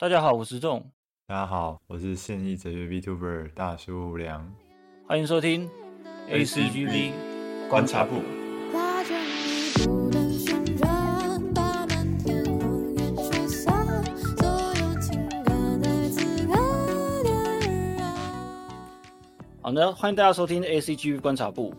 大家好，我是仲，大家好，我是现役哲学 VTuber 大叔良，欢迎收听 ACGV 观察部。好的，欢迎大家收听 ACGV 观察部。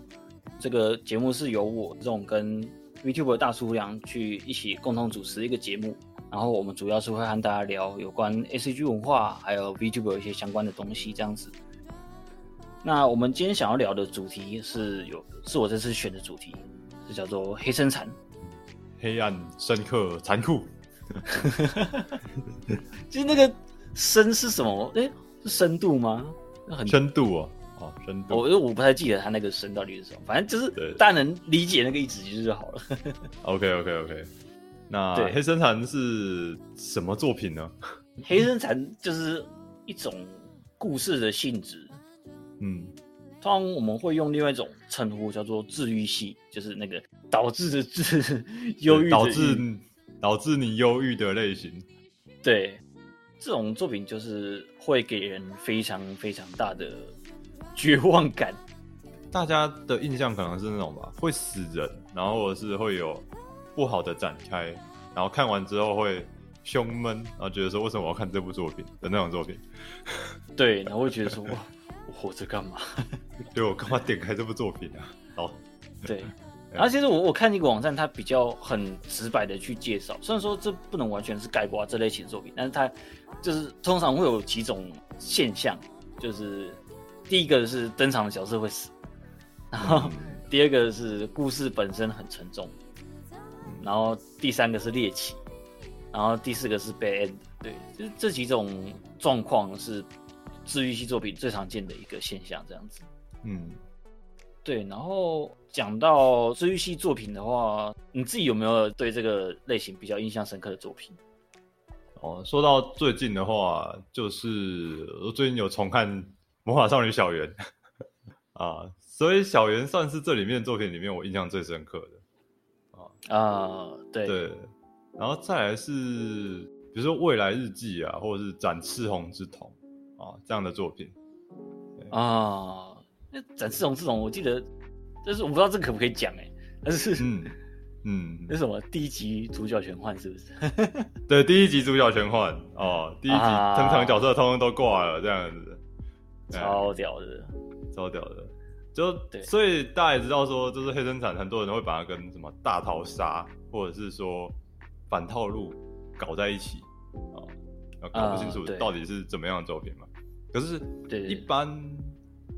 这个节目是由我这种跟 VTuber 大叔良去一起共同主持一个节目，然后我们主要是会和大家聊有关 ACG 文化，还有 VTuber 一些相关的东西这样子。那我们今天想要聊的主题是有是我这次选的主题，是叫做黑生产。黑暗、深刻、残酷。就是那个深是什么？哎，是深度吗？那很深度哦，哦，深度。我因为我不太记得他那个深到底是什么，反正就是大家能理解那个意思就是好了。OK OK OK。那对。黑生产是什么作品呢？黑生产就是一种故事的性质，嗯，通常我们会用另外一种称呼叫做治愈系，就是那个导致的治，忧郁导致导致你忧郁的类型。对。这种作品就是会给人非常非常大的绝望感。大家的印象可能是那种吧，会死人，然后或者是会有不好的展开，然后看完之后会胸闷，然后觉得说为什么我要看这部作品的那种作品，对，然后会觉得说哇，我活着干嘛？对我干嘛点开这部作品啊？好，对，然后其实我我看一个网站，它比较很直白的去介绍，虽然说这不能完全是概括这类型作品，但是它就是通常会有几种现象，就是第一个是登场的角色会死，然后第二个是故事本身很沉重，然后第三个是猎奇，然后第四个是 bad end，对，就是这几种状况是治愈系作品最常见的一个现象，这样子。嗯，对，然后讲到治愈系作品的话，你自己有没有对这个类型比较印象深刻的作品？哦，说到最近的话，就是我最近有重看《魔法少女小圆》啊，所以小圆算是这里面作品里面我印象最深刻的。啊、对，对，然后再来是比如说《未来日记》啊，或者是《展赤红之瞳》啊这样的作品。啊，那展翅红之瞳，我记得，但是我不知道这可不可以讲哎，但是嗯 嗯那，什么第一集主角全换是不是？对，第一集主角全换哦，第一集啊登场角色通通都挂了，这样子。对超屌的，超屌的。就对所以大家也知道说，就是黑生产，很多人会把它跟什么大逃杀，或者是说反套路搞在一起啊，啊搞不清楚到底是怎么样的作品嘛。可是，对一般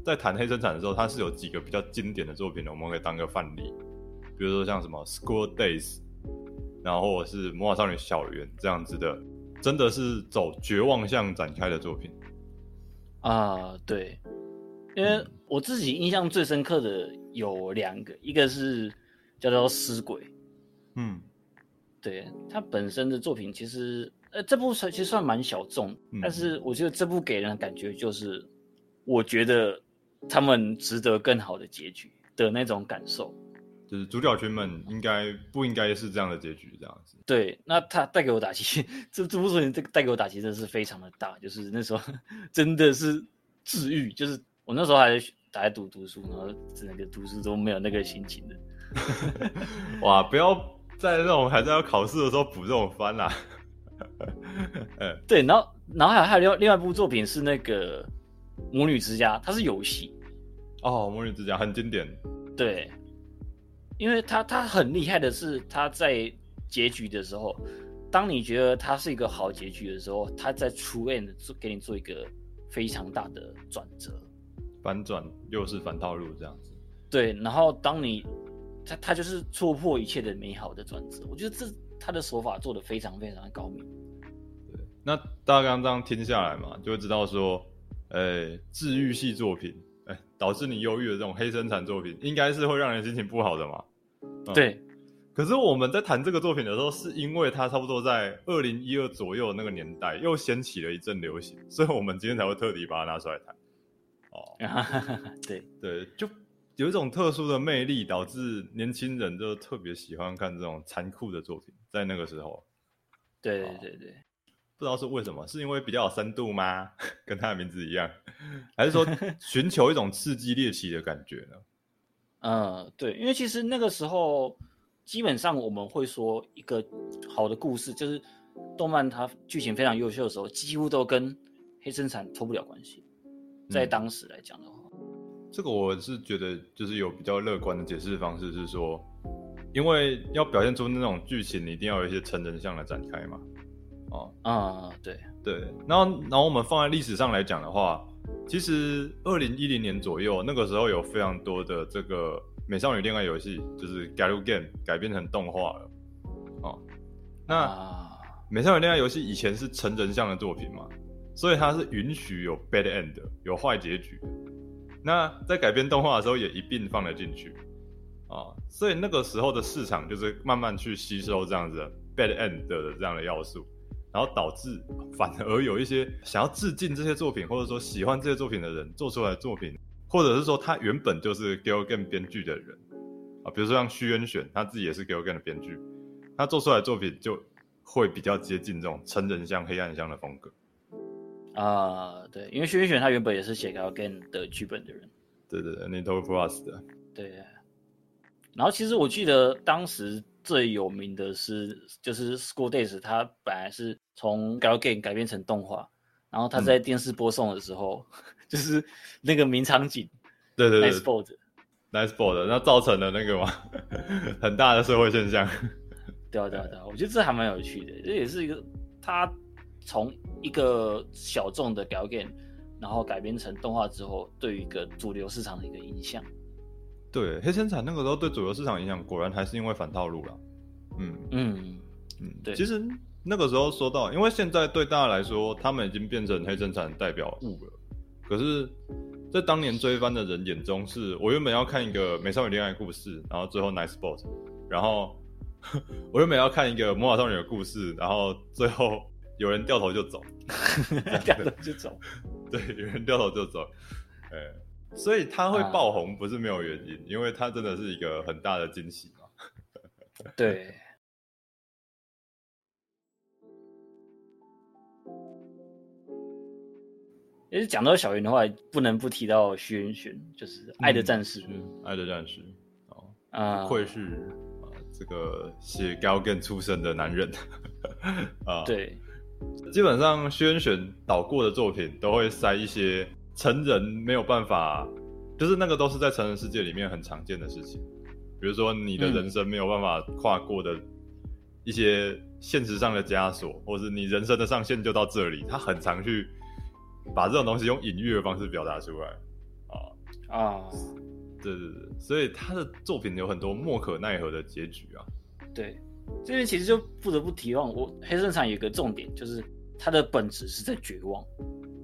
在谈黑生产的时候，它是有几个比较经典的作品的，我们可以当个范例，比如说像什么《School Days》，然后或者是《魔法少女小圆》这样子的，真的是走绝望向展开的作品。啊，对，因为我自己印象最深刻的有两个，一个是叫做《尸鬼》，嗯对他本身的作品，其实呃这部算其实算蛮小众，嗯但是我觉得这部给人的感觉就是，我觉得他们值得更好的结局的那种感受。就是主角群们应该不应该是这样的结局这样子？对，那他带给我打击，这这部作品这个带给我打击真的是非常的大，就是那时候 真的是治愈，就是我那时候还在还在读读书，然后整个读书都没有那个心情的。哇，不要在那种还在要考试的时候补这种番啦、嗯 对，然后然后还有还有另外另外一部作品是那个《魔女之家》，它是游戏，哦，魔女之家很经典，对，因为他他很厉害的是，他在结局的时候，当你觉得他是一个好结局的时候，他在出 end 做给你做一个非常大的转折。反转又是反套路这样子。对，然后当你他他就是戳破一切的美好的转折，我觉得这他的手法做的非常非常的高明。对，那大家刚刚这样听下来嘛，就会知道说，呃，治愈系作品，哎、导致你忧郁的这种黑生产作品，应该是会让人心情不好的嘛。嗯对，可是我们在谈这个作品的时候，是因为它差不多在二零一二左右那个年代又掀起了一阵流行，所以我们今天才会特地把它拿出来谈。哦，对，对，就有一种特殊的魅力，导致年轻人就特别喜欢看这种残酷的作品。在那个时候，对对对对，不知道是为什么，是因为比较有深度吗？跟他的名字一样，还是说 寻求一种刺激猎奇的感觉呢？嗯，对，因为其实那个时候基本上我们会说一个好的故事，就是动漫它剧情非常优秀的时候，几乎都跟黑生产脱不了关系。在嗯当时来讲的话，这个我是觉得就是有比较乐观的解释方式，是说，因为要表现出那种剧情，你一定要有一些成人向的展开嘛。哦，啊、对，对，然后然后我们放在历史上来讲的话，其实二零一零年左右，那个时候有非常多的这个美少女恋爱游戏，就是 Galu Game 改编成动画了。哦，那、啊，美少女恋爱游戏以前是成人向的作品嘛，所以它是允许有 bad end，有坏结局的。那在改编动画的时候也一并放了进去啊，所以那个时候的市场就是慢慢去吸收这样子 bad end 的这样的要素，然后导致反而有一些想要致敬这些作品，或者说喜欢这些作品的人做出来的作品，或者是说他原本就是 g i l g a n 编剧的人啊，比如说像虚渊选，他自己也是 g i l g a n 的编剧，他做出来的作品就会比较接近这种成人向、黑暗向的风格。啊，对，因为轩轩他原本也是写《Gal Game》的剧本的人，对对对 n t e Plus 的，对。然后其实我记得当时最有名的是，就是 School Days，它本来是从 Gal Game 改编成动画，然后它在电视播送的时候，就是那个名场景对对对，Nice Board，Nice Board，那造成了那个嘛 很大的社会现象。对啊对啊对啊，我觉得这还蛮有趣的，这也是一个他从一个小众的 Gal Game，然后改编成动画之后，对于一个主流市场的一个影响。对，黑生产那个时候对主流市场影响，果然还是因为反套路了。嗯嗯，嗯，对其实那个时候说到，因为现在对大家来说，他们已经变成黑生产代表物了。可是，在当年追番的人眼中是，我原本要看一个美少女恋爱故事，然后最后 Nice Boat，然后 我原本要看一个魔法少女的故事，然后最后有人掉头就走，掉头就走。对，有人掉头就走，呃，所以他会爆红不是没有原因，因为他真的是一个很大的惊喜嘛。对，其实讲到小云的话，不能不提到徐元玄，就是《爱的战士》是爱的战士。哦，啊，不愧是啊这个写 Galgan 出身的男人。啊。，对，基本上轩选导过的作品都会塞一些成人没有办法，就是那个都是在成人世界里面很常见的事情，比如说你的嗯。人生没有办法跨过的一些现实上的枷锁，或是你人生的上限就到这里，他很常去把这种东西用隐喻的方式表达出来。啊。啊，对对对，所以他的作品有很多莫可奈何的结局啊。对，这边其实就不得不提到，我黑胜场有一个重点，就是它的本质是在绝望。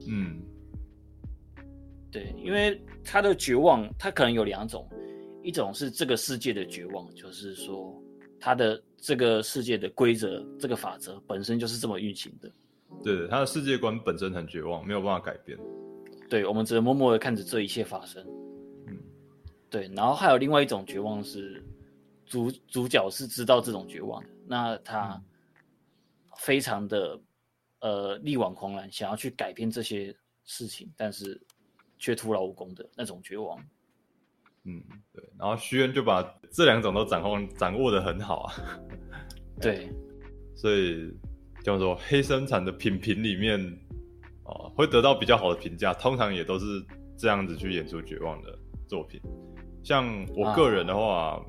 嗯对，因为他的绝望，它可能有两种，一种是这个世界的绝望，就是说他的这个世界的规则、这个法则本身就是这么运行的。对，他的世界观本身很绝望，没有办法改变。对，我们只能默默的看着这一切发生。嗯，对，然后还有另外一种绝望是主主角是知道这种绝望的，那他非常的呃力挽狂澜，想要去改变这些事情，但是却徒劳无功的那种绝望。嗯，对。然后徐渊就把这两种都掌控掌握的很好啊，对，所以叫做黑生产的品评里面，哦，会得到比较好的评价，通常也都是这样子去演出绝望的作品。像我个人的话，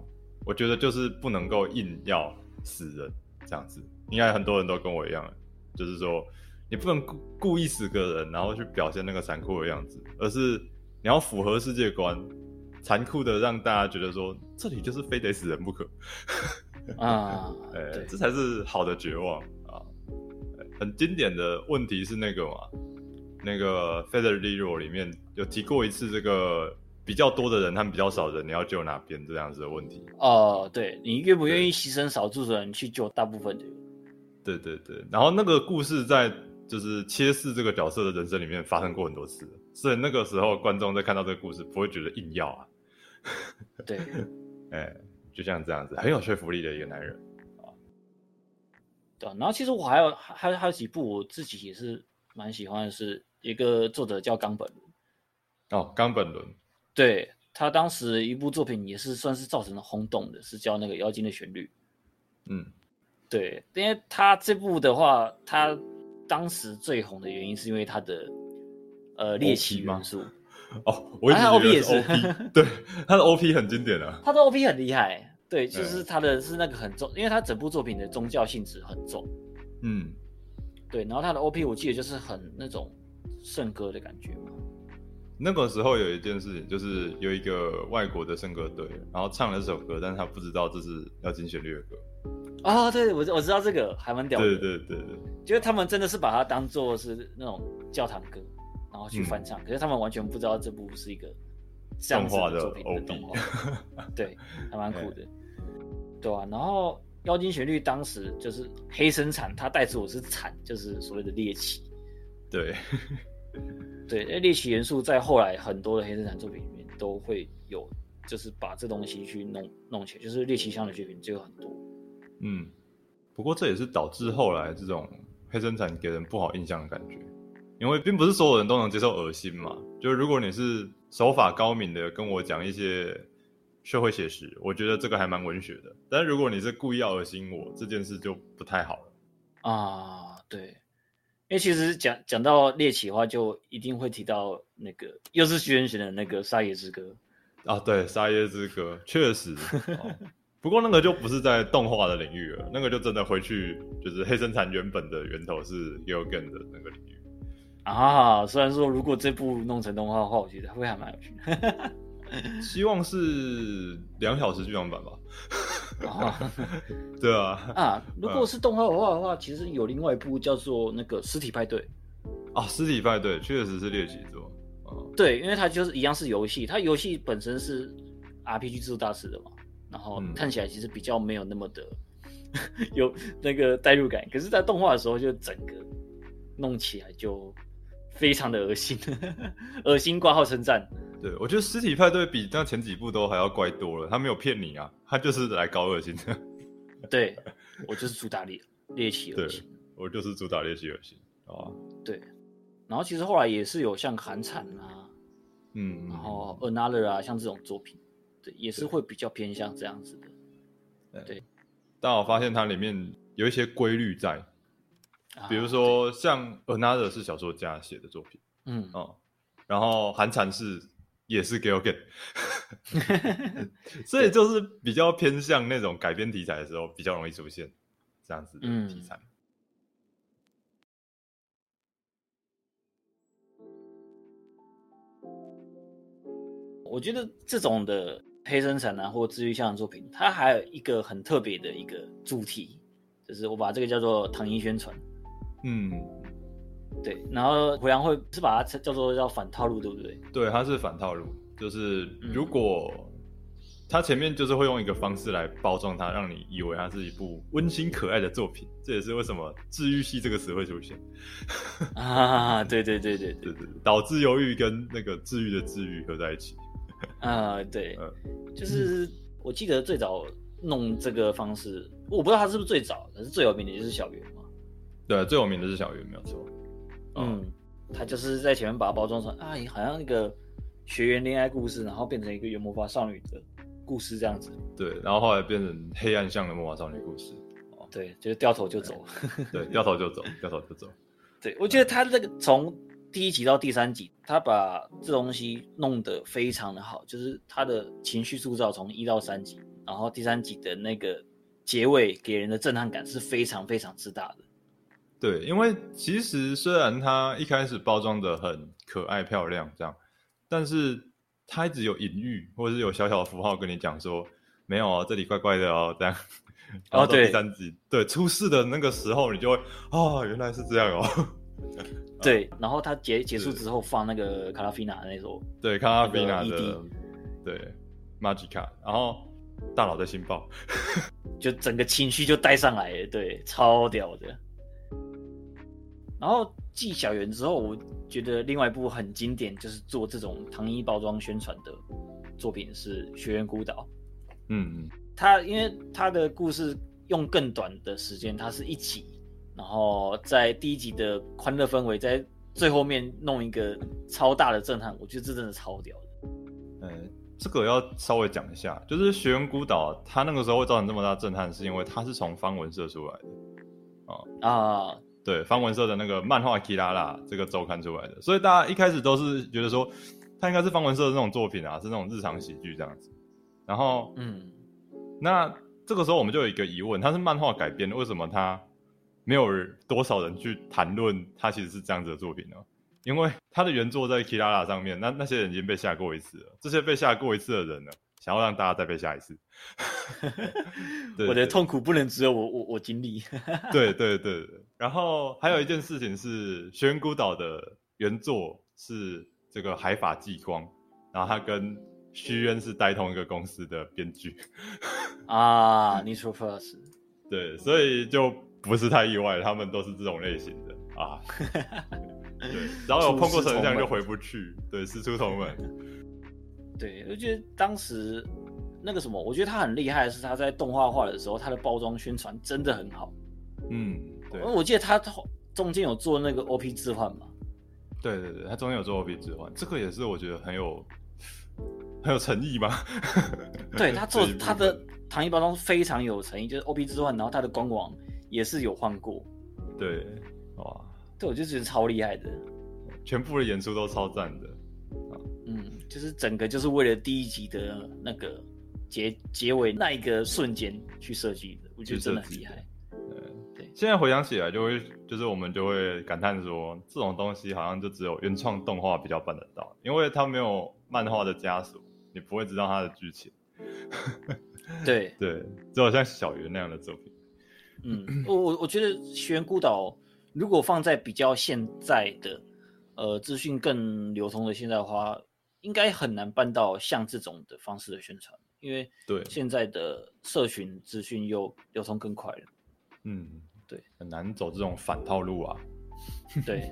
我觉得就是不能够硬要死人这样子，应该很多人都跟我一样，就是说你不能故故意死个人，然后去表现那个残酷的样子，而是你要符合世界观，残酷的让大家觉得说这里就是非得死人不可。啊，呃，对这才是好的绝望啊！呃很经典的问题是那个嘛，那个《Feather Zero》里面有提过一次这个比较多的人和比较少的人，你要救哪边这样子的问题。哦，对你愿不愿意牺牲少数的人去救大部分的人？对对对，然后那个故事在就是切饰这个角色的人生里面发生过很多次，所以那个时候观众在看到这个故事不会觉得硬要啊，对，哎，就像这样子，很有说服力的一个男人。对啊、然后其实我还有还还有几部我自己也是蛮喜欢的是，一个作者叫冈本伦，哦，冈本伦，对他当时一部作品也是算是造成了轰动的，是叫那个《妖精的旋律》。嗯，对，因为他这部的话，他当时最红的原因是因为他的呃猎奇元素，哦，我一直 OP 也是对，他的 OP 很经典啊。他的 OP 很厉害。对，就是他的是那个很重，因为他整部作品的宗教性质很重。嗯，对，然后他的 OP 我记得就是很那种圣歌的感觉嘛。那个时候有一件事情，就是有一个外国的圣歌队，然后唱了这首歌，但是他不知道这是妖精旋律的歌。哦，对，我知我知道这个还蛮屌的。对对对。对，就是他们真的是把它当做是那种教堂歌，然后去翻唱，可是他们完全不知道这部是一个这样子动画的作品的动画，对，还蛮酷的，对啊，然后《妖精旋律》当时就是黑生产，它带出我是产，就是所谓的猎奇，对，对，那猎奇元素在后来很多的黑生产作品里面都会有，就是把这东西去弄弄起来，就是猎奇向的作品就有很多，嗯，不过这也是导致后来这种黑生产给人不好印象的感觉，因为并不是所有人都能接受恶心嘛。就是如果你是手法高明的跟我讲一些社会写实，我觉得这个还蛮文学的。但是如果你是故意要恶心我，这件事就不太好了。啊，对，因为其实讲讲到猎奇的话，就一定会提到那个又是徐元选的那个《沙耶之歌》。啊，对，《沙耶之歌》确实、哦，不过那个就不是在动画的领域了，那个就真的回去就是黑生产原本的源头是 y o g a n 的那个领域。啊，虽然说如果这部弄成动画的话，我觉得会还蛮有趣的。希望是两小时剧场版吧？啊对啊，啊，如果是动画的话的话，其实有另外一部叫做那个《尸体派对》。啊，尸体派对确实是猎奇作。哦，对，因为它就是一样是游戏，它游戏本身是 RPG 制作大师的嘛，然后嗯看起来其实比较没有那么的 有那个代入感，可是，在动画的时候就整个弄起来就非常的恶心，恶心挂号称赞。对，我觉得尸体派对比那前几部都还要怪多了。他没有骗你啊，他就是来搞恶心的。对我就是主打猎猎奇 恶对心。我就是主打猎奇恶心啊。对，然后其实后来也是有像寒蝉啊，嗯，然后 Another 啊，像这种作品，对，也是会比较偏向这样子的。但我发现它里面有一些规律在，啊比如，说像 Another 是小说家写的作品嗯，哦，然后寒蝉是也是 g i l g a n 所以就是比较偏向那种改编题材的时候比较容易出现这样子的嗯题材。我觉得这种的黑生产啊或治愈向的作品，它还有一个很特别的一个主题，就是我把这个叫做糖衣宣传。嗯，对，然后胡杨会是把它叫做叫反套路，对不对？对，它是反套路，就是嗯如果它前面就是会用一个方式来包装它，让你以为它是一部温馨可爱的作品，这也是为什么治愈系这个词会出现。啊，对对对对对对，对，对 导致忧郁跟那个治愈的治愈合在一起。啊，对 嗯，就是我记得最早弄这个方式，我不知道他是不是最早，可是最有名的就是小圆嘛。对，最有名的是小圆，没有错。嗯，他就是在前面把它包装成啊，好像那个学员恋爱故事，然后变成一个有魔法少女的故事这样子。对，然后后来变成黑暗向的魔法少女故事。对，就是掉头就走。对，掉头就走，掉头就走。对，我觉得他这个从第一集到第三集，他把这东西弄得非常的好，就是他的情绪塑造从一到三集，然后第三集的那个结尾给人的震撼感是非常非常之大的。对，因为其实虽然它一开始包装的很可爱漂亮这样，但是它一直有隐喻或者是有小小的符号跟你讲说，没有哦，这里怪怪的哦，这样。然后到第三集，对出事的那个时候，你就会哦，原来是这样哦。对，然后他结结束之后放那个卡拉菲娜的那首，对，卡拉菲娜的对 Magica，然后大脑在心爆，就整个情绪就带上来了，对，超屌的。然后继小圆之后，我觉得另外一部很经典，就是做这种糖衣包装宣传的作品是《学员孤岛》。嗯嗯，他因为他的故事用更短的时间，它是一集，然后在第一集的欢乐氛围，在最后面弄一个超大的震撼，我觉得这真的超屌的。呃，这个要稍微讲一下，就是《学员孤岛》它那个时候会造成这么大震撼，是因为它是从方文社出来的，啊，对，方文社的那个漫画《基拉拉》这个周刊出来的，所以大家一开始都是觉得说，它应该是方文社的那种作品啊，是那种日常喜剧这样子。然后，嗯，那这个时候我们就有一个疑问，它是漫画改编的，为什么它没有多少人去谈论它其实是这样子的作品呢？因为它的原作在 Kirara 上面，那那些人已经被吓过一次了，这些被吓过一次的人呢，想要让大家再被吓一次，对我的对痛苦不能只有我我我经历。对对对对，然后还有一件事情是，《轩辕孤岛》的原作是这个海法纪光，然后他跟虚渊是待同一个公司的编剧，啊 n i t r o Plus，对，所以就不是太意外，他们都是这种类型的啊。对，然后有碰过神像就回不去，对，师出同门。对，我觉得当时那个什么，我觉得他很厉害的是他在动画化的时候，他的包装宣传真的很好。嗯，对因为我记得他中间有做那个 OP 置换嘛，对对对，他中间有做 OP 置换，这个也是我觉得很有很有诚意吧。对他做他的糖衣包装非常有诚意，就是 OP 置换，然后他的官网也是有换过，对，哇，对我就觉得超厉害的。全部的演出都超赞的。嗯，就是整个就是为了第一集的那个结结尾那一个瞬间去设计的，我觉得真的很厉害。对现在回想起来，就会就是我们就会感叹说，这种东西好像就只有原创动画比较办得到，因为它没有漫画的枷锁，你不会知道它的剧情。对，对，只有像小圆那样的作品。嗯，我我我觉得《学孤岛》如果放在比较现在的呃资讯更流通的现在的话，应该很难办到像这种的方式的宣传，因为对现在的社群资讯又流通更快了。嗯，对，很难走这种反套路啊。对，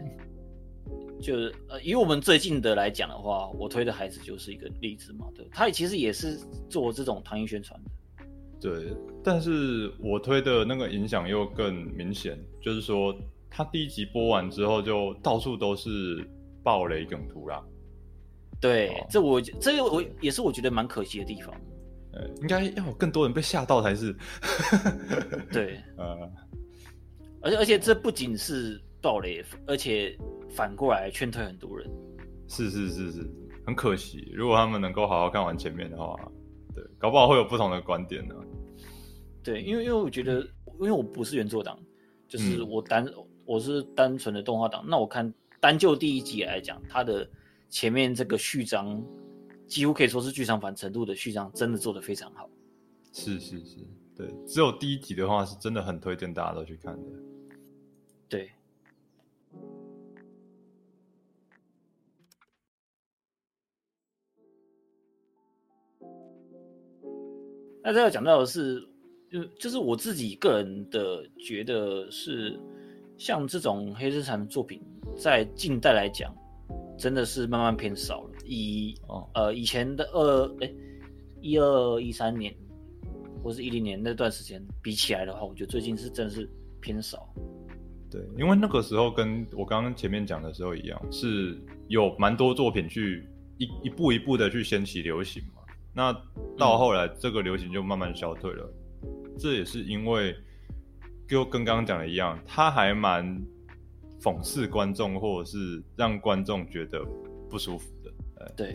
就是呃，以我们最近的来讲的话，我推的孩子就是一个例子嘛。对，他其实也是做这种糖衣宣传的。对，但是我推的那个影响又更明显，就是说，他第一集播完之后，就到处都是暴雷梗图啦。对，哦这我这个我也是我觉得蛮可惜的地方。呃，应该要有更多人被吓到才是。对，呃，而且而且这不仅是暴雷，而且反过来劝退很多人。是是是是，很可惜。如果他们能够好好看完前面的话，对，搞不好会有不同的观点呢、对，因为因为我觉得，因为我不是原作党，就是嗯我单、我是单纯的动画党。那我看单就第一集来讲，它的前面这个序章几乎可以说是剧场版程度的序章，真的做得非常好。是是是，对，只有第一集的话，是真的很推荐大家都去看的。对，那这要讲到的是，就就是我自己个人的觉得是，像这种黑生产的作品，在近代来讲，真的是慢慢偏少了。以哦，呃以前的二哎一二一三年或是一零年那段时间比起来的话，我觉得最近是真的是偏少。对，因为那个时候跟我刚刚前面讲的时候一样，是有蛮多作品去一一步一步的去掀起流行嘛。那到后来，这个流行就慢慢消退了。这也是因为，就跟刚刚讲的一样，它还蛮讽刺观众，或者是让观众觉得不舒服的。对，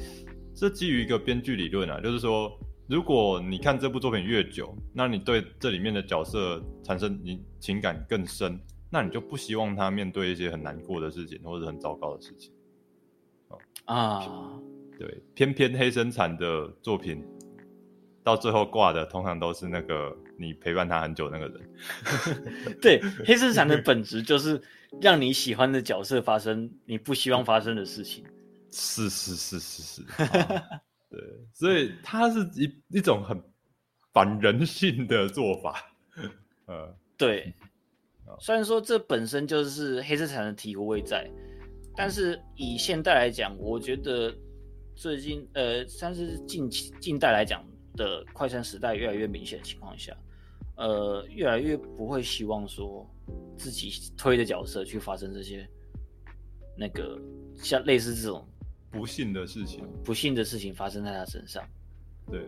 这基于一个编剧理论啊，就是说，如果你看这部作品越久，那你对这里面的角色产生你情感更深，那你就不希望他面对一些很难过的事情或者很糟糕的事情。啊，对，偏偏黑生产的作品到最后挂的，通常都是那个你陪伴他很久的那个人。对，黑市场的本质就是让你喜欢的角色发生你不希望发生的事情。是是是是是，啊 对，所以它是一一种很反人性的做法。呃，对，虽然说这本身就是黑色产的醍醐味在，但是以现代来讲，我觉得最近呃，算是近期近代来讲的快餐时代越来越明显的情况下，呃越来越不会希望说自己推的角色去发生这些那个像类似这种不幸的事情。不幸的事情发生在他身上。对，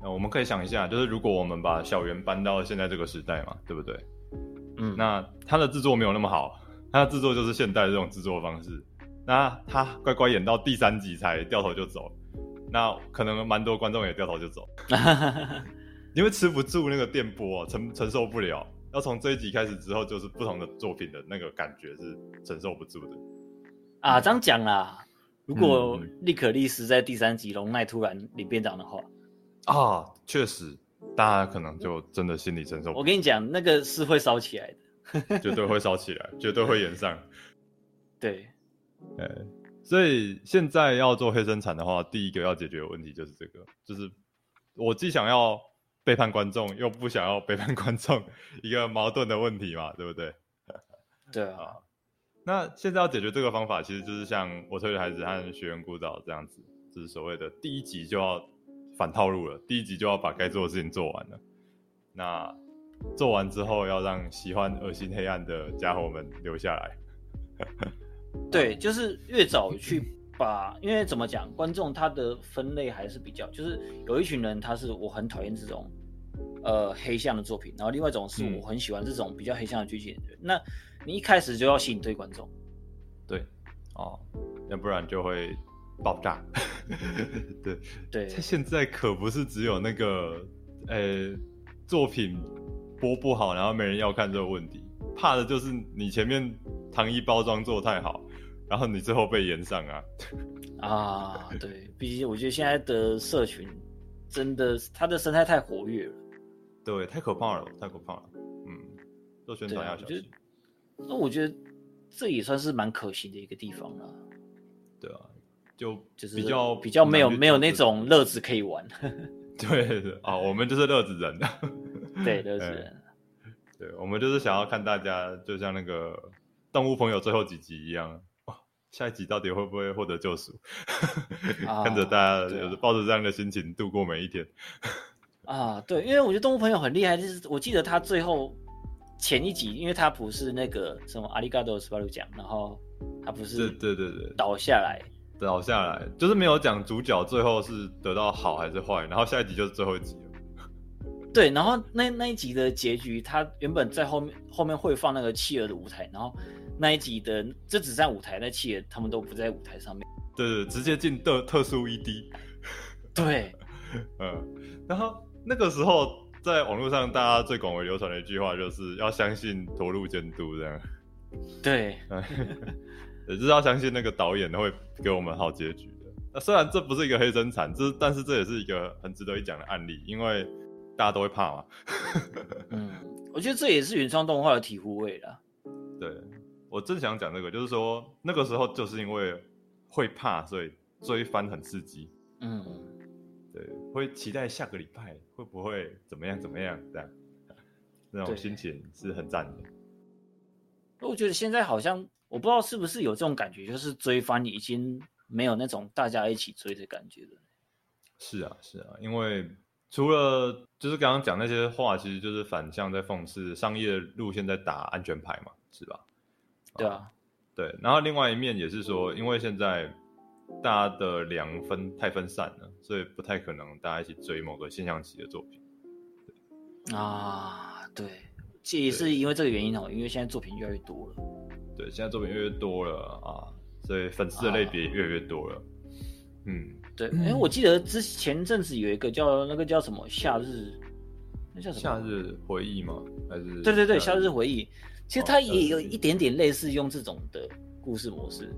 那我们可以想一下，就是如果我们把小圆搬到现在这个时代嘛，对不对？嗯，那他的制作没有那么好，他的制作就是现代这种制作方式。那他乖乖演到第三集才掉头就走，那可能蛮多观众也掉头就走，因为吃不住那个电波、哦，承承受不了。要从这一集开始之后，就是不同的作品的那个感觉是承受不住的。啊，这样讲啦，如果嗯利可利斯在第三集龙奈突然领便当的话，啊，确实，大家可能就真的心理承受不我跟你讲，那个是会烧起来的。绝对会烧起来，绝对会延上。对，呃，所以现在要做黑生产的话，第一个要解决的问题就是这个，就是我既想要背叛观众，又不想要背叛观众，一个矛盾的问题嘛，对不对？对啊，那现在要解决这个方法，其实就是像我推的孩子和学员孤岛这样子，就是所谓的第一集就要反套路了，第一集就要把该做的事情做完了。那做完之后，要让喜欢恶心黑暗的家伙们留下来。对，就是越早去把，因为怎么讲，观众他的分类还是比较，就是有一群人他是我很讨厌这种呃黑象的作品，然后另外一种是嗯我很喜欢这种比较黑象的剧情。那你一开始就要吸引对观众，对，哦，要不然就会爆炸。对，对他现在可不是只有那个，呃，作品播不好，然后没人要看这个问题，怕的就是你前面糖衣包装做太好，然后你最后被延上啊。啊，对，毕竟我觉得现在的社群真的它的生态太活跃了，对，太可怕了，太可怕了。嗯，做宣传要，小心那我觉得这也算是蛮可惜的一个地方了，对啊，就就是比较比较没有没有那种乐子可以玩，对对啊，我们就是乐子人。对，乐子哎人。对，我们就是想要看大家，就像那个动物朋友最后几集一样，哇，下一集到底会不会获得救赎？啊看着大家对啊有抱着这样的心情度过每一天。啊，对，因为我觉得动物朋友很厉害，就是我记得他最后前一集，因为他不是那个什么阿里嘎多斯巴鲁奖，然后他不对是对对对，倒下来，倒下来就是没有讲主角最后是得到好还是坏，然后下一集就是最后一集了。对，然后那那一集的结局，他原本在后面后面会放那个企鹅的舞台，然后那一集的这只在舞台，那企鹅他们都不在舞台上面，对对，直接进特特殊 ED。对，嗯，然后那个时候在网络上大家最广为流传的一句话就是要相信投入监督这样。对，也就是要相信那个导演会给我们好结局的。那虽然这不是一个黑生产，这但是这也是一个很值得一讲的案例，因为大家都会怕嘛。嗯，我觉得这也是原创动画的体护味了。对我正想讲这个，就是说那个时候就是因为会怕，所以追番很刺激。嗯，对，会期待下个礼拜会不会怎么样怎么样这样，那种心情是很赞的。我觉得现在好像我不知道是不是有这种感觉，就是追番已经没有那种大家一起追的感觉了。是啊，是啊，因为除了就是刚刚讲那些话，其实就是反向在讽刺商业路线在打安全牌嘛，是吧？对啊，对，然后另外一面也是说，因为现在大家的量分太分散了，所以不太可能大家一起追某个现象级的作品。啊，对，这也是因为这个原因哦，因为现在作品越来越多了。对，现在作品越来越多了啊，所以粉丝的类别越来越多了。嗯，对，哎、我记得之前阵子有一个叫那个叫什么夏日，那叫什么？夏日回忆吗？还是对对对，夏日回忆。其实它哦也有一点点类似用这种的故事模式，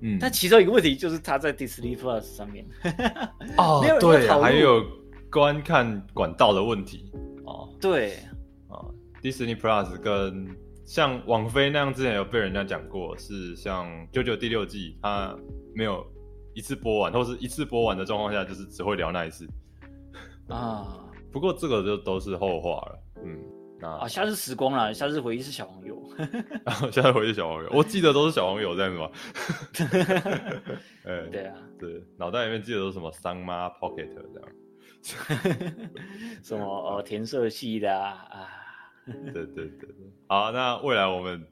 嗯，但其中一个问题就是它在 Disney Plus 上面。哦没有人对还有观看管道的问题哦。对，啊，Disney Plus 跟像网飞那样，之前有被人家讲过，是像《九九》第六季，它没有一次播完，或是一次播完的状况下，就是只会聊那一次。啊不过这个就都是后话了。嗯，那啊，夏日时光啦，夏日回忆是小黄油。然后现在回去小黄油，我记得都是小黄油这样子吗？哎，对啊，对，脑袋里面记得都是什么桑妈 Pocket 这样。什么呃填色系的啊啊，对对对对，好，那未来我们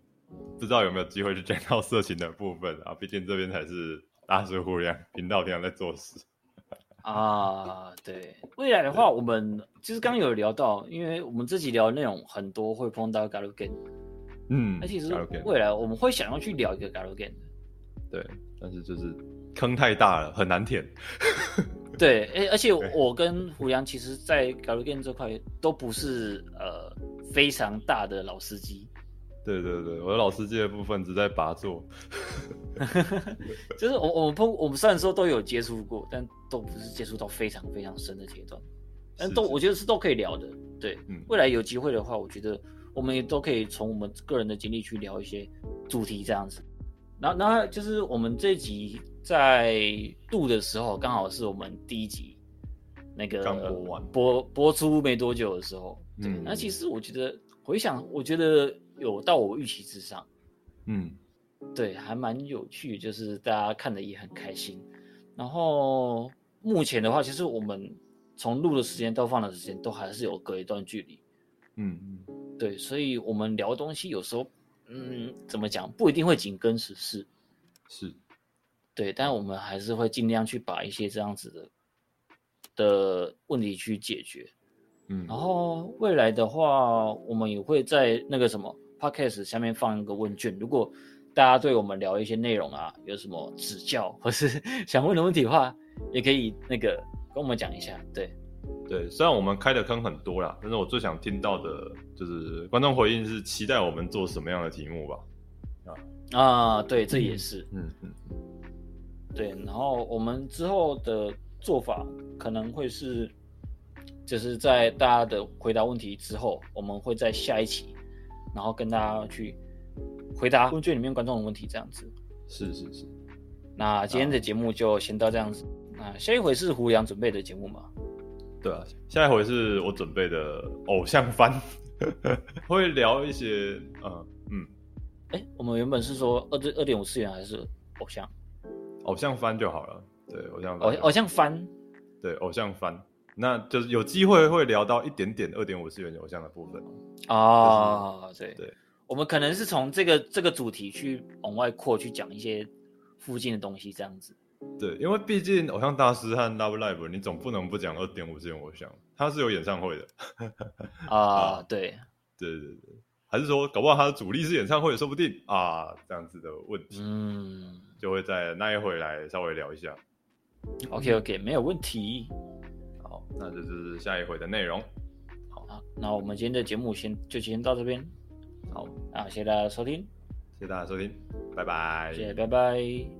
不知道有没有机会去讲到色情的部分啊，毕竟这边才是大叔互联频道平常在做事。啊，对，未来的话，我们其实刚刚有聊到，因为我们自己聊的内容很多会碰到 Galogan，嗯，而且是未来我们会想要去聊一个 Galogan 的。对，但是就是坑太大了，很难填。对，而，而且我跟胡杨其实，在 Galogan 这块都不是呃非常大的老司机，对对对，我的老司机的部分只在拔座。就是我我们碰我们虽然说都有接触过，但都不是接触到非常非常深的阶段，但都我觉得是都可以聊的。对，嗯未来有机会的话，我觉得我们也都可以从我们个人的经历去聊一些主题这样子。然后，然后就是我们这集在录的时候，刚好是我们第一集那个刚播完播播出没多久的时候。对，嗯那其实我觉得回想，我觉得有到我预期之上。嗯，对，还蛮有趣，就是大家看的也很开心。然后目前的话，其实我们从录的时间到放的时间都还是有隔一段距离。嗯嗯，对，所以我们聊东西有时候，嗯，怎么讲，不一定会紧跟时事。是，对，但我们还是会尽量去把一些这样子的的问题去解决。嗯，然后未来的话，我们也会在那个什么 podcast 下面放一个问卷，如果大家对我们聊一些内容啊，有什么指教或是 想问的问题的话，也可以那个跟我们讲一下。对，对，虽然我们开的坑很多啦，但是我最想听到的就是观众回应是期待我们做什么样的题目吧。啊啊，对，这也是嗯嗯，对。然后我们之后的做法可能会是，就是在大家的回答问题之后，我们会在下一期，然后跟大家去回答问卷里面观众的问题，这样子。是是是，那今天的节目就先到这样子。那下一回是胡杨准备的节目嘛？对啊。下一回是我准备的偶像番，会聊一些呃嗯哎，我们原本是说二二点五次元还是偶像？偶像番就好了。对，偶像番偶偶像番对偶像番，那就是有机会会聊到一点点二点五次元偶像的部分。哦，对对，我们可能是从这个这个主题去往外扩，去讲一些附近的东西，这样子。对，因为毕竟偶像大师和 Love Live，你总不能不讲二点五次元偶像，他是有演唱会的。啊，对，对对对，还是说搞不好他的主力是演唱会，说不定啊，这样子的问题、嗯就会在那一回来稍微聊一下。，OK OK，没有问题。好，那这就是下一回的内容。好，那我们今天的节目先就先到这边。好，啊，谢谢大家收听，谢谢大家收听，拜拜。谢谢，拜拜。